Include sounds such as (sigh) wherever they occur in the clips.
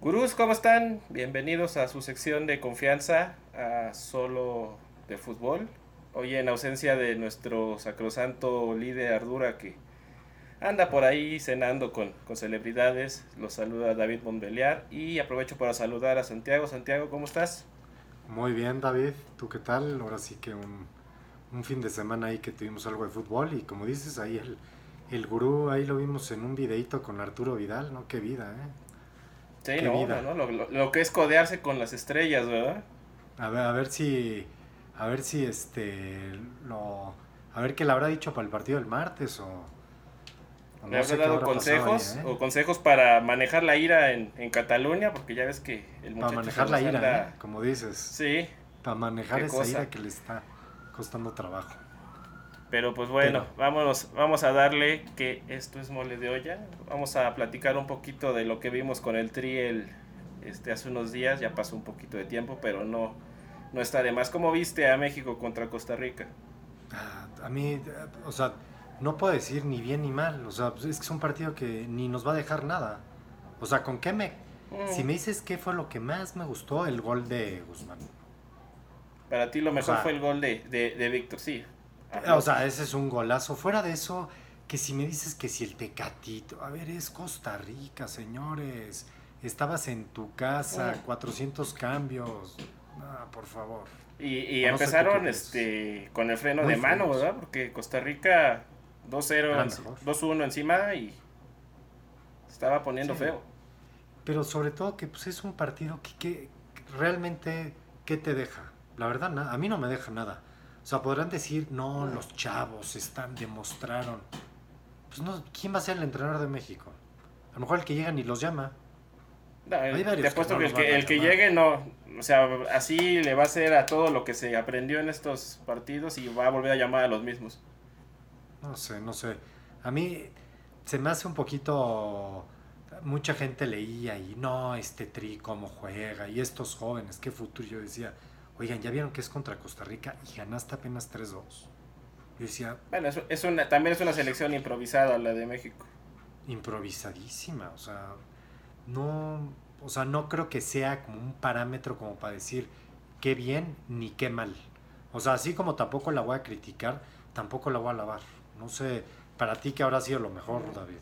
Gurús, ¿cómo están? Bienvenidos a su sección de confianza a Solo de Fútbol. Hoy en ausencia de nuestro sacrosanto líder Ardura que anda por ahí cenando con, con celebridades. Los saluda David Montbeliar y aprovecho para saludar a Santiago. Santiago, ¿cómo estás? Muy bien, David. ¿Tú qué tal? Ahora sí que un, un fin de semana ahí que tuvimos algo de fútbol y como dices, ahí el, el gurú, ahí lo vimos en un videito con Arturo Vidal, ¿no? Qué vida, ¿eh? Sí, Qué no, vida. no, no, lo, lo- lo que es codearse con las estrellas, ¿verdad? A ver, a ver si, a ver si este, lo, a ver qué le habrá dicho para el partido del martes o... o ¿Le habrá dado consejos ¿eh? o consejos para manejar la ira en, en Cataluña? Porque ya ves que el muchacho Para manejar la ira, anda- ¿eh? Como dices. Sí, Para manejar esa cosa. ira que le está costando trabajo. pero pues bueno, Pero- vámonos, vamos a darle que esto es mole de olla. Vamos a platicar un poquito de lo que vimos con el Tri el, este, hace unos días. Ya pasó un poquito de tiempo, pero no, no está de más. ¿Cómo viste a México contra Costa Rica? Ah, A mí, o sea, no puedo decir ni bien ni mal. O sea, pues, es que es un partido que ni nos va a dejar nada. O sea, ¿con qué me... Mm, Si me dices qué fue lo que más me gustó, el gol de Guzmán. Para ti lo mejor sea- fue el gol de, de, de Víctor, sí. Ah, O sea, ese es un golazo. Fuera de eso, que si me dices que si el Tecatito... A ver, es Costa Rica, señores. Estabas en tu casa, Mm. 400 cambios. Ah, por favor. Y, y empezaron este con el freno Muy de mano. ¿verdad? Porque Costa Rica 2-0, Era enci- mejor. 2-1 encima y estaba poniendo Sí. feo. Pero sobre todo que pues, es un partido que, que- que realmente, ¿qué te deja? La verdad, na- a mí no me deja nada. O sea, podrán decir, no, los chavos están, demostraron. Pues no, ¿quién va a ser el entrenador de México? A lo mejor el que llega ni los llama. No, Hay varios te apuesto que el que el que llegue no, o sea, así le va a hacer a todo lo que se aprendió en estos partidos y va a volver a llamar a los mismos. No sé, no sé. A mí se me hace un poquito... Mucha gente leía y no, este tri cómo juega y estos jóvenes, qué futuro. Yo decía, oigan, ¿ya vieron que es contra Costa Rica y ganaste apenas 3-2? Yo decía, Bueno, es, es una, también es una selección improvisada la de México. improvisadísima, o sea, no, o sea, no creo que sea como un parámetro como para decir qué bien ni qué mal. O sea, así como tampoco la voy a criticar, tampoco la voy a alabar. No sé, para ti qué habrá sido lo mejor, David.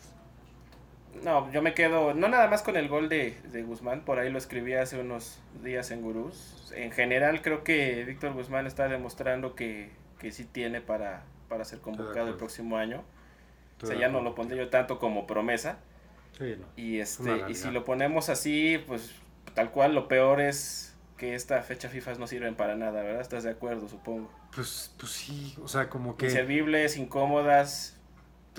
No, yo me quedo, no nada más con el gol de, de Guzmán, por ahí lo escribí hace unos días en Gurús. En general creo que Víctor Guzmán está demostrando que, que sí tiene para, para ser convocado el próximo año. O sea, ya no lo pondré yo tanto como promesa. Sí, no. Y este y si lo ponemos así, pues tal cual lo peor es que esta fecha FIFA no sirven para nada, ¿verdad? ¿Estás de acuerdo, supongo? Pues, pues sí, o sea, como que... Inservibles, incómodas.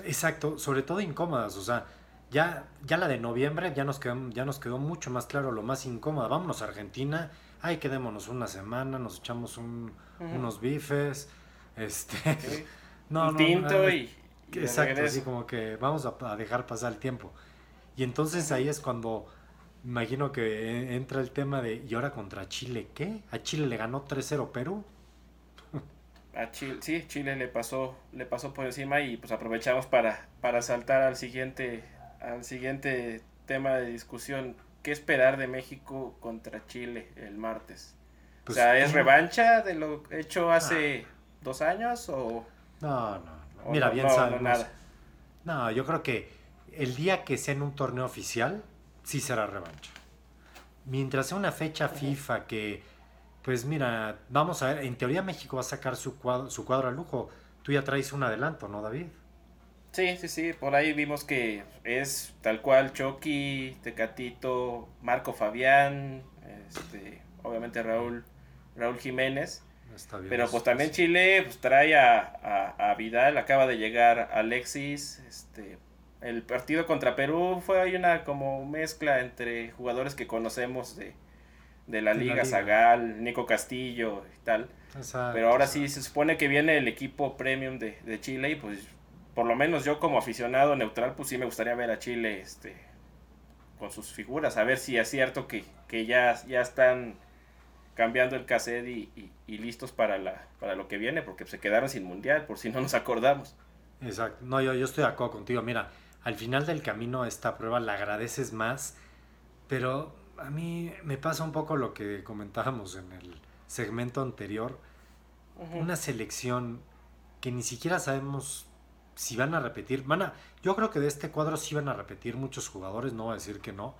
Exacto, sobre todo incómodas, o sea, ya, ya la de noviembre ya nos, quedó, ya nos quedó mucho más claro lo más incómoda. Vámonos a Argentina, ay, quedémonos una semana, nos echamos un- unos bifes, este... ¿sí? (laughs) No, no, tinto no, y, Exacto, así como que vamos a, a dejar pasar el tiempo. Y entonces ahí es cuando imagino que e- entra el tema de, ¿y ahora contra Chile qué? ¿A Chile le ganó 3-0 Perú? A Chile, sí, Chile le pasó, le pasó por encima y pues aprovechamos para, para saltar al siguiente, al siguiente tema de discusión. ¿Qué esperar de México contra Chile el martes? Pues, o sea, ¿es revancha de lo hecho hace dos años o, No, no, no. Mira, no, bien no, no, nada? No, yo creo que el día que sea en un torneo oficial, sí será revancha. Mientras sea una fecha FIFA que, pues mira, vamos a ver, en teoría México va a sacar su cuadro, su cuadro a lujo. Tú ya traes un adelanto, ¿no, David? Sí, sí, sí, por ahí vimos que es tal cual Chucky, Tecatito, Marco Fabián, este, obviamente Raúl, Raúl Jiménez. Está bien. Pero pues también. Chile pues trae a, a, a Vidal, acaba de llegar Alexis, este el partido contra Perú fue ahí una como mezcla entre jugadores que conocemos de, de la De la liga, liga. Zagal, Nico Castillo y tal. Exacto, Pero ahora exacto. sí se supone que viene el equipo premium de, de Chile y pues por lo menos yo como aficionado neutral pues sí me gustaría ver a Chile este con sus figuras, a ver si es cierto que, que ya, ya están cambiando el cassette y, y- y listos para, la, para lo que viene, porque se quedaron sin mundial, por si no nos acordamos. Exacto. No, yo, yo estoy de acuerdo contigo. Mira, al final del camino esta prueba la agradeces más, pero a mí me pasa un poco lo que comentábamos en el segmento anterior. Una selección que ni siquiera sabemos si van a repetir. Van a, yo creo que de este cuadro sí van a repetir muchos jugadores, no voy a decir que no.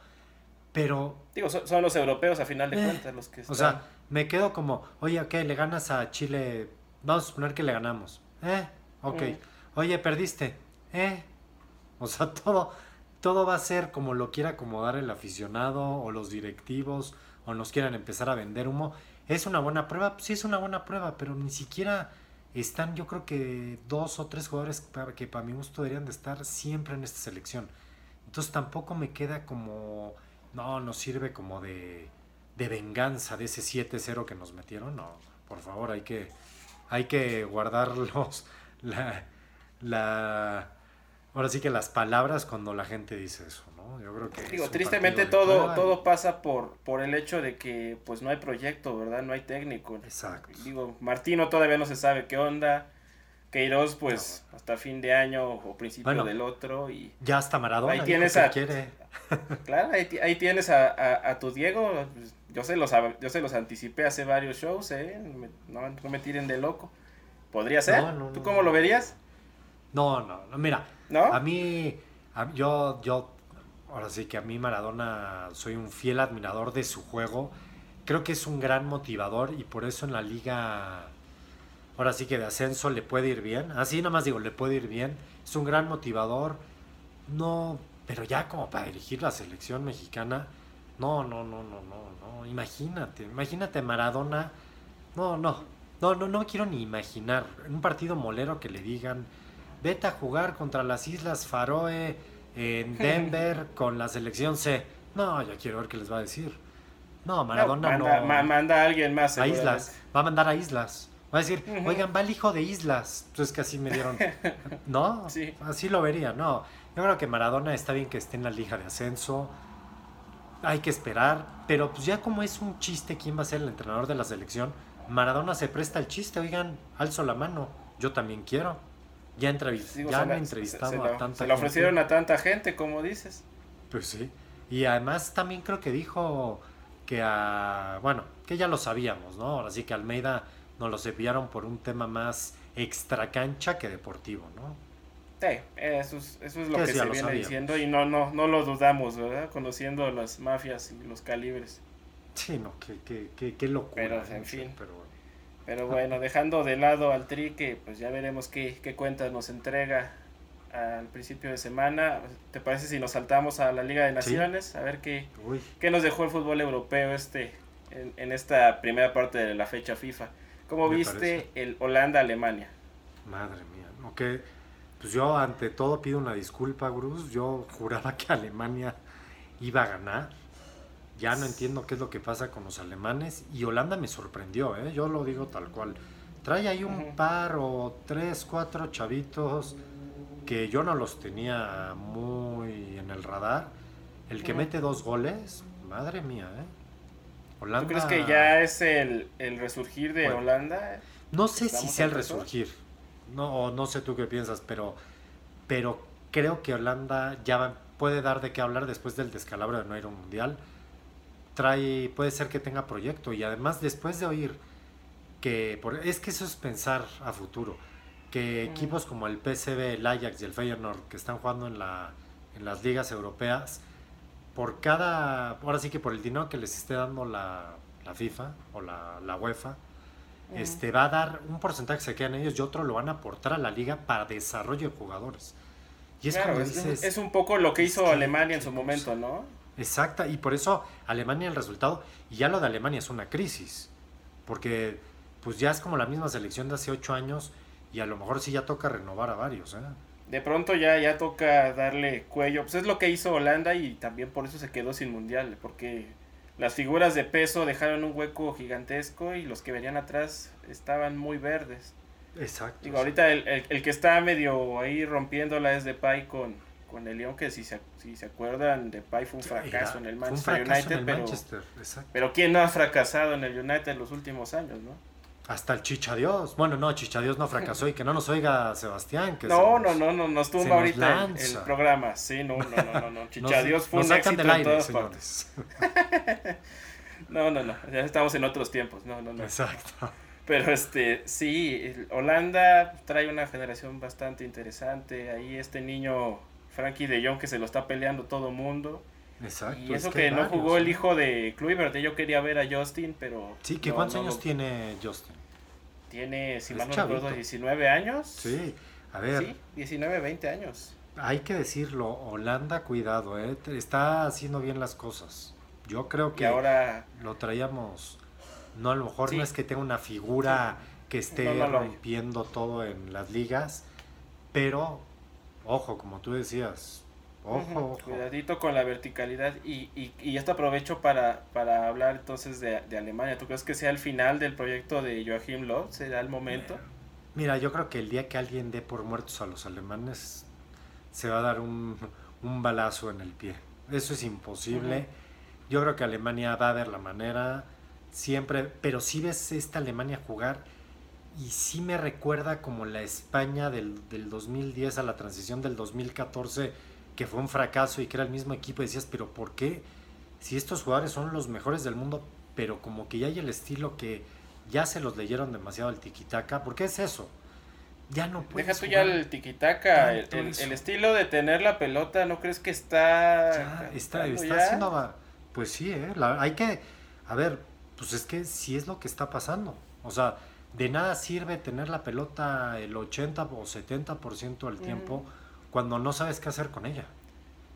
Pero, Digo, son, son los europeos a final de Eh, cuentas los que están. o sea, me quedo como, oye, ¿qué? ¿Le ganas a Chile? Vamos a suponer que le ganamos. Eh, ok. Mm. Oye, perdiste. Eh. O sea, (laughs) todo, todo va a ser como lo quiera acomodar el aficionado o los directivos o nos quieran empezar a vender humo. ¿Es una buena prueba? Sí, es una buena prueba, pero ni siquiera están, yo creo que dos o tres jugadores que para mi gusto deberían de estar siempre en esta selección. Entonces tampoco me queda como, no, nos sirve como de, de venganza de ese 7-0 que nos metieron. No, por favor, hay que, hay que guardar los, la, la, ahora sí que las palabras cuando la gente dice eso, ¿no? Yo creo que... es Digo, tristemente de todo, todo pasa por, por el hecho de que pues no hay proyecto, ¿verdad? No hay técnico. Exacto. Digo, Martino todavía no se sabe qué onda. Queiroz, pues, hasta fin de año o principio Bueno. del otro. Y Ya hasta Maradona. Ahí tienes a- quiere. (laughs) claro, ahí, ti- ahí tienes a, a- a tu Diego. pues, Yo se, los, yo se los anticipé hace varios shows, ¿eh? No, no me tiren de loco. Podría ser. No, ¿Tú cómo lo verías? No, no, no, mira, ¿No? a mí, a- yo, yo, ahora sí que a mí Maradona soy un fiel admirador de su juego. Creo que es un gran motivador y por eso en la liga, ahora sí que de ascenso le puede ir bien. Así nada más digo, le puede ir bien. Es un gran motivador. No, pero ya como para dirigir la selección mexicana, no, no, no, no, no, no. Imagínate, imagínate Maradona. No, no, no, no, no quiero ni imaginar. En un partido molero que le digan, vete a jugar contra las Islas Faroe en (laughs) Denver con la selección C. No, ya quiero ver qué les va a decir. No, Maradona no. manda, ma- manda a alguien más. a. Islas. Va a mandar a Islas. Va a decir, oigan, va el hijo de Islas. Entonces que así me dieron. (laughs) No, Sí. así lo vería, no. Yo creo que Maradona está bien que esté en la liga de ascenso. Hay que esperar. Pero pues ya como es un chiste quién va a ser el entrenador de la selección, Maradona se presta el chiste. Oigan, alzo la mano. Yo también quiero. Ya, entrevis- Digo, ya han la- entrevistado se, se a la- tanta se la gente. ofrecieron a tanta gente, como dices. Pues sí. Y además también creo que dijo que a... Bueno, que ya lo sabíamos, ¿no? Ahora sí que Almeida nos lo enviaron por un tema más extra cancha que deportivo, ¿no? Sí, eso es, eso es lo Que se lo viene sabíamos. diciendo y no, no, no lo dudamos, ¿verdad? Conociendo las mafias y los calibres. Sí, no, qué, qué, qué, qué locura. Pero, en fin. Pero bueno. Pero bueno, dejando de lado al Tri, que pues ya veremos qué, qué cuentas nos entrega al principio de semana. ¿Te parece si nos saltamos a la Liga de Naciones? A ver qué, Uy, qué nos dejó el fútbol europeo este en, en esta primera parte de la fecha FIFA. ¿Cómo Me viste parece. el Holanda-Alemania? madre mía. ¿no? Que, pues yo ante todo pido una disculpa, Bruce. Yo juraba que Alemania iba a ganar. Ya no entiendo qué es lo que pasa con los alemanes. Y Holanda me sorprendió, ¿eh? yo lo digo tal cual. Trae ahí un par o tres, cuatro chavitos que yo no los tenía muy en el radar. El que mete dos goles, madre mía, ¿eh? Holanda. ¿Tú crees que ya es el, el resurgir de Bueno. Holanda? No sé si ¿Estamos sea el resurgir. No, no sé tú qué piensas, pero, pero creo que Holanda ya puede dar de qué hablar después del descalabro de no ir a un mundial. Trae, puede ser que tenga proyecto y además después de oír que por, es que eso es pensar a futuro. Que equipos como el PSV, el Ajax y el Feyenoord que están jugando en la en las ligas europeas por cada ahora sí que por el dinero que les esté dando la, la FIFA o la, la UEFA este, va a dar un porcentaje que se quedan ellos y otro lo van a aportar a la liga para desarrollo de jugadores. Y es Claro, como es, dices, es un poco lo que hizo Alemania en su momento, ¿no? Exacta, y por eso Alemania el resultado, y ya lo de Alemania es una crisis, porque pues ya es como la misma selección de hace ocho años y a lo mejor sí ya toca renovar a varios, ¿eh? De pronto ya, ya toca darle cuello. Pues es lo que hizo Holanda y también por eso se quedó sin mundial, porque las figuras de peso dejaron un hueco gigantesco y los que venían atrás estaban muy verdes. Exacto. Digo, ahorita el, el- el que está medio ahí rompiéndola es de Pai con, con el Lyon, que si se, si se acuerdan, Depay fue un fracaso en el Manchester United, en el pero, Manchester, pero ¿quién no ha fracasado en el United en los últimos años, no? Hasta el Chichadios. Bueno, no, Chichadios no fracasó y que no nos oiga Sebastián. Que No, no, no, no, nos tumba ahorita el, programa. Sí, no, no, no, no, (laughs) Chichadios fue un éxito en todas partes. señores. (laughs) No, no, no, ya estamos en otros tiempos. No, no, no. Exacto. Pero este, sí, Holanda trae una generación bastante interesante. Ahí este niño Frankie de Jong que se lo está peleando todo mundo. Exacto. Y es eso que no varios, jugó el hijo de Kluivert, yo quería ver a Justin, pero... Sí, no, ¿cuántos no años lo- tiene Justin? Tiene, si mal no recuerdo, 19 años. Sí, a ver, Sí, 19, 20 años. hay que decirlo, Holanda, cuidado, ¿eh? Está haciendo bien las cosas. Yo creo Y que ahora lo traíamos, no a lo mejor Sí. no es que tenga una figura que esté No, rompiendo todo en las ligas, pero ojo, como tú decías, ojo, Ujú, ojo. Cuidadito con la verticalidad. Y, y, y esto aprovecho para, para hablar entonces de, de Alemania. ¿Tú crees que sea el final del proyecto de Joachim Löw? ¿Será el momento? Mira, yo creo que el día que alguien dé por muertos a los alemanes, se va a dar un, un balazo en el pie. Eso es imposible. Ujú. Yo creo que Alemania va a ver la manera, siempre, pero si ves esta Alemania jugar y sí me recuerda como la España del, del 2010 a la transición del 2014, que fue un fracaso y que era el mismo equipo, y decías, pero ¿por qué? Si estos jugadores son los mejores del mundo, pero como que ya hay el estilo que ya se los leyeron demasiado el tiquitaca, ¿por qué es eso? Ya no puedes Deja tú ya el tiquitaca. El, el- estilo de tener la pelota, ¿no crees que está. Ya, está, está ya? haciendo... Pues sí, ¿eh? La- hay que... A ver, pues es que sí es lo que está pasando. O sea, de nada sirve tener la pelota el 80 o 70% del tiempo cuando no sabes qué hacer con ella.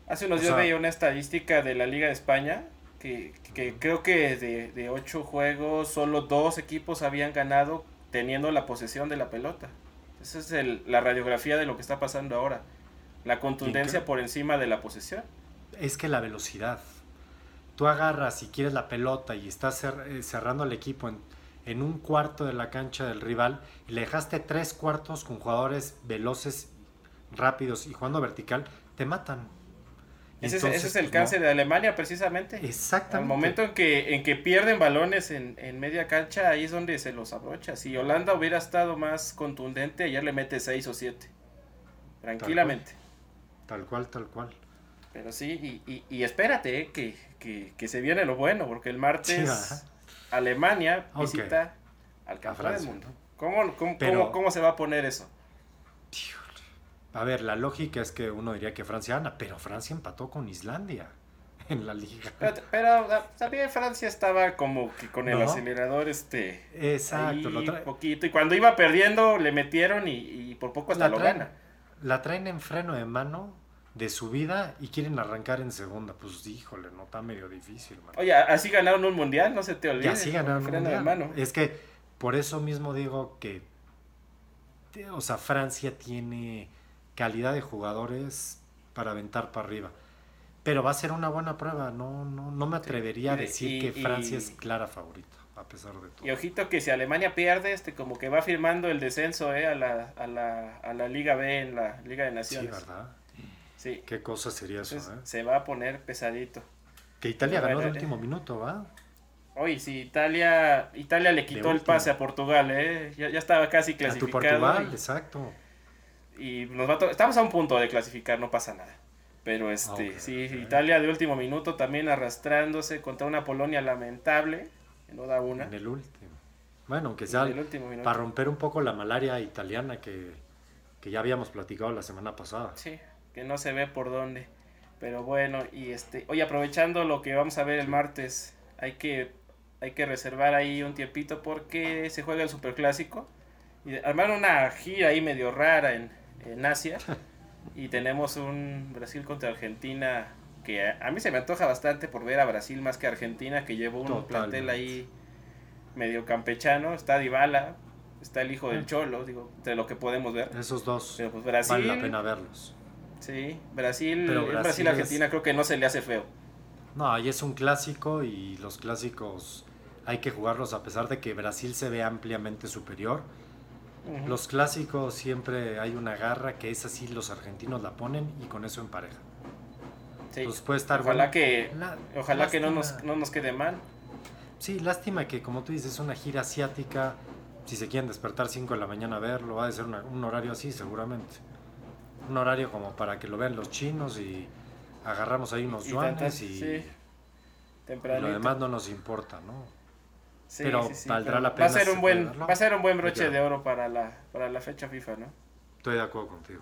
Hace unos O días sea- veía una estadística de la Liga de España que, que creo que de, de ocho juegos solo dos equipos habían ganado teniendo la posesión de la pelota. Esa es el- la radiografía de lo que está pasando ahora. La contundencia por encima de la posesión. Es que la velocidad. Tú agarras y quieres la pelota y estás cer- eh, cerrando el equipo en, en un cuarto de la cancha del rival y le dejaste tres cuartos con jugadores veloces, rápidos y jugando vertical, te matan. Ese, es- Entonces, ese es el no. cáncer de Alemania precisamente. Exactamente. Al momento en que, en que pierden balones en, en media cancha, ahí es donde se los abrocha. Si Holanda hubiera estado más contundente, ayer le mete 6 o 7. Tranquilamente. Tal cual, tal cual. Pero sí, y, y, y espérate, eh, que, que, que se viene lo bueno, porque el martes Sí. Alemania visita al campeón del mundo. ¿Cómo, cómo, Pero- cómo- cómo se va a poner eso? A ver, la lógica es que uno diría que Francia gana, pero Francia empató con Islandia (laughs) en la liga. Pero, pero, también Francia estaba como que con el ¿No? acelerador este Exacto, ahí lo poquito. Y cuando iba perdiendo le metieron y, y por poco hasta la lo traen, gana. la traen en freno de mano de subida y quieren arrancar en segunda. Pues híjole, no está medio difícil, man. Oye, así ganaron un mundial, no se te Y olvide. así ganaron un mundial. mano. Es que por eso mismo digo que, o sea, Francia tiene calidad de jugadores para aventar para arriba. Pero va a ser una buena prueba. No, no, no me atrevería Y a de- decir y- que Francia y- es clara favorita, a pesar de todo. Y ojito que si Alemania pierde, este como que va firmando el descenso eh, a, la, a, la, a la Liga B en la Liga de Sí, Naciones. ¿verdad? Sí. Qué cosa sería eso, Entonces, ¿eh? se va a poner pesadito. Que Italia ganó de eh. último minuto, ¿va? Oye, si Italia, Italia le quitó el pase a Portugal, ¿eh? ya, ya estaba casi A tu clasificado. Portugal, y- exacto. y nos va a estamos a un punto de clasificar, no pasa nada. Pero este, Ok, sí, ok. Italia de último minuto también arrastrándose contra una Polonia lamentable, que no da una. En el último. Bueno, aunque sea el último minuto. para romper un poco la malaria italiana que, que ya habíamos platicado la semana pasada. Sí, que no se ve por dónde. Pero bueno, y este, oye, aprovechando lo que vamos a ver el martes, hay que hay que reservar ahí un tiempito porque se juega el superclásico y armaron una gira ahí medio rara en, en Asia (laughs) y tenemos un Brasil contra Argentina que a, a mí se me antoja bastante por ver a Brasil más que a Argentina que llevó un Totalmente. plantel ahí medio campechano, está Dybala, está el hijo del Mm. Cholo, digo, de lo que podemos ver. Esos dos Pero pues Brasil vale la pena verlos. Sí, Brasil, Pero Brasil es- Argentina creo que no se le hace feo. No, ahí es un clásico y los clásicos hay que jugarlos a pesar de que Brasil se ve ampliamente superior. Los clásicos siempre hay una garra que es así, los argentinos la ponen y con eso empareja. Sí. Pues puede estar ojalá bueno. que, La- ojalá que no nos, no nos quede mal. Sí, lástima que como tú dices, es una gira asiática. Si se quieren despertar 5 de la mañana a verlo, va a ser una- un horario así seguramente. Un horario como para que lo vean los chinos y agarramos ahí unos Y yuanes tantas- y, sí, lo demás no nos importa, ¿no? Sí, pero sí, valdrá pero la Va a pena ser un buen, va a ser un buen broche de oro para la, para la fecha FIFA, ¿no? Estoy de acuerdo contigo.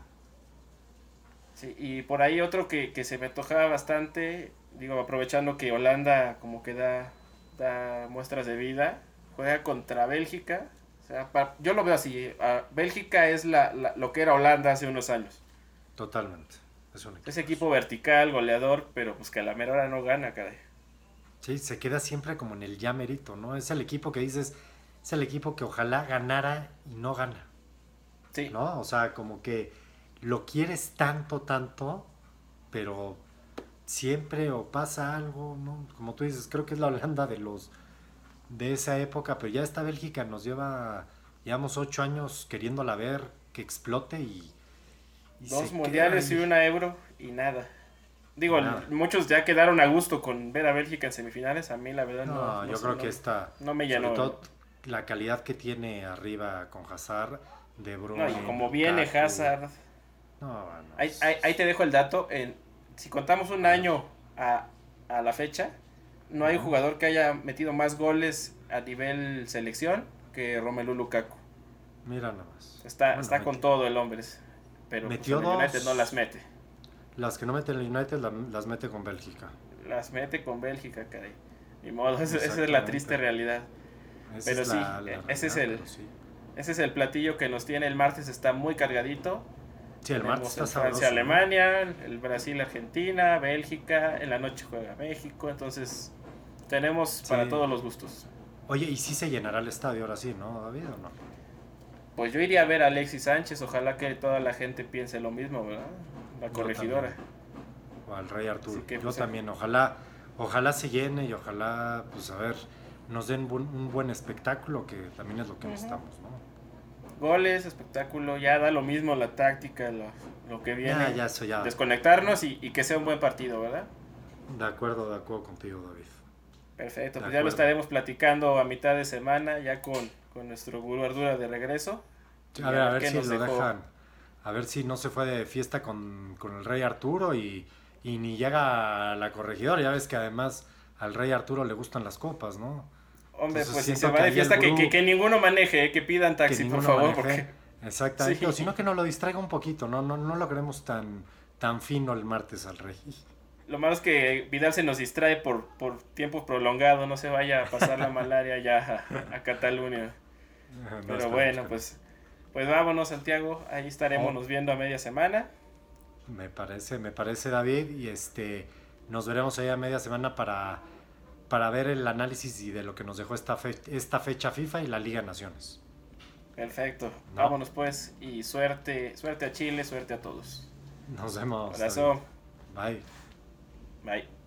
Sí, y por ahí otro que, que se me antojaba bastante, digo, aprovechando que Holanda como que da, da muestras de vida, juega contra Bélgica. O sea, pa- yo lo veo así, ah, Bélgica es la, la- lo que era Holanda hace unos años. Totalmente. Es un equipo. Equipo vertical, goleador, pero pues que a la mera hora no gana, caray. Sí, se queda siempre como en el ya merito, ¿no? Es el equipo que dices, es el equipo que ojalá ganara y no gana, Sí, ¿no? O sea, como que lo quieres tanto, tanto, pero siempre o pasa algo, ¿no? Como tú dices, creo que es la Holanda de los de esa época, pero ya esta Bélgica nos lleva, llevamos ocho años queriéndola ver que explote y, y dos mundiales y una euro y nada. Digo, Nada. muchos ya quedaron a gusto con ver a Bélgica en semifinales. A mí, la verdad, no. No, no yo sé, creo no- que esta, no me sobre llenó. todo la calidad que tiene arriba con Hazard, De Bruyne, No, y como viene Lukaku. Hazard, No, ahí, ahí- ahí te dejo el dato. En, si contamos un año a, a la fecha, no hay Ajá. jugador que haya metido más goles a nivel selección que Romelu Lukaku. Mira nada más. Está, Bueno, está con todo el hombre. Pero pues, Metió en el United dos. no las mete. Las que no mete el United la- las mete con Bélgica. Las mete con Bélgica, caray. Ni modo, esa, esa es la triste realidad. Esa Pero sí, la- la eh, ese es el- sí. Ese es el platillo que nos tiene el martes, está muy cargadito. Sí, el Tenemos martes está sabroso. Francia, ¿no? Alemania, el Brasil, Argentina, Bélgica, en la noche juega México, entonces tenemos para todos los gustos. Oye, ¿y si se llenará el estadio ahora sí, no, David, o no? Pues yo iría a ver a Alexis Sánchez, ojalá que toda la gente piense lo mismo, ¿verdad? La corregidora. O al Rey Arturo. Yo pues, también, ojalá, ojalá se llene y ojalá, pues a ver, nos den buen- un buen espectáculo, que también es lo que necesitamos, ¿no? Goles, espectáculo, ya da lo mismo la táctica, lo, lo que viene. Ya, ya, eso ya. Desconectarnos y, y que sea un buen partido, ¿verdad? De acuerdo, de acuerdo contigo, David. Perfecto, De pues ya lo estaremos platicando a mitad de semana, ya con, con nuestro gurú Ardura de regreso. A ver, a ver si nos lo dejó. dejan. A ver si no se fue de fiesta con, con el Rey Arturo y, y ni llega a la corregidora. Ya ves que además al Rey Arturo le gustan las copas, ¿no? Hombre, Entonces pues si se va de fiesta, que, gurú- que, que ninguno maneje, eh, que pidan taxi, que por favor, porque Exactamente. Sí. O si no, que no lo distraiga un poquito. No, no, no lo queremos tan, tan fino el martes al Rey. lo malo es que Vidal se nos distrae por, por tiempo prolongado, no se vaya a pasar la (laughs) malaria ya a, a Cataluña. No, Pero bueno, pues, pues vámonos, Santiago, ahí estaremos Oh. nos viendo a media semana. Me parece, me parece, David. Y este nos veremos ahí a media semana para, para ver el análisis y de lo que nos dejó esta, fe- esta fecha FIFA y la Liga de Naciones. Perfecto, No. vámonos pues y suerte, suerte a Chile, suerte a todos. Nos vemos. Abrazo, David. Bye. bye.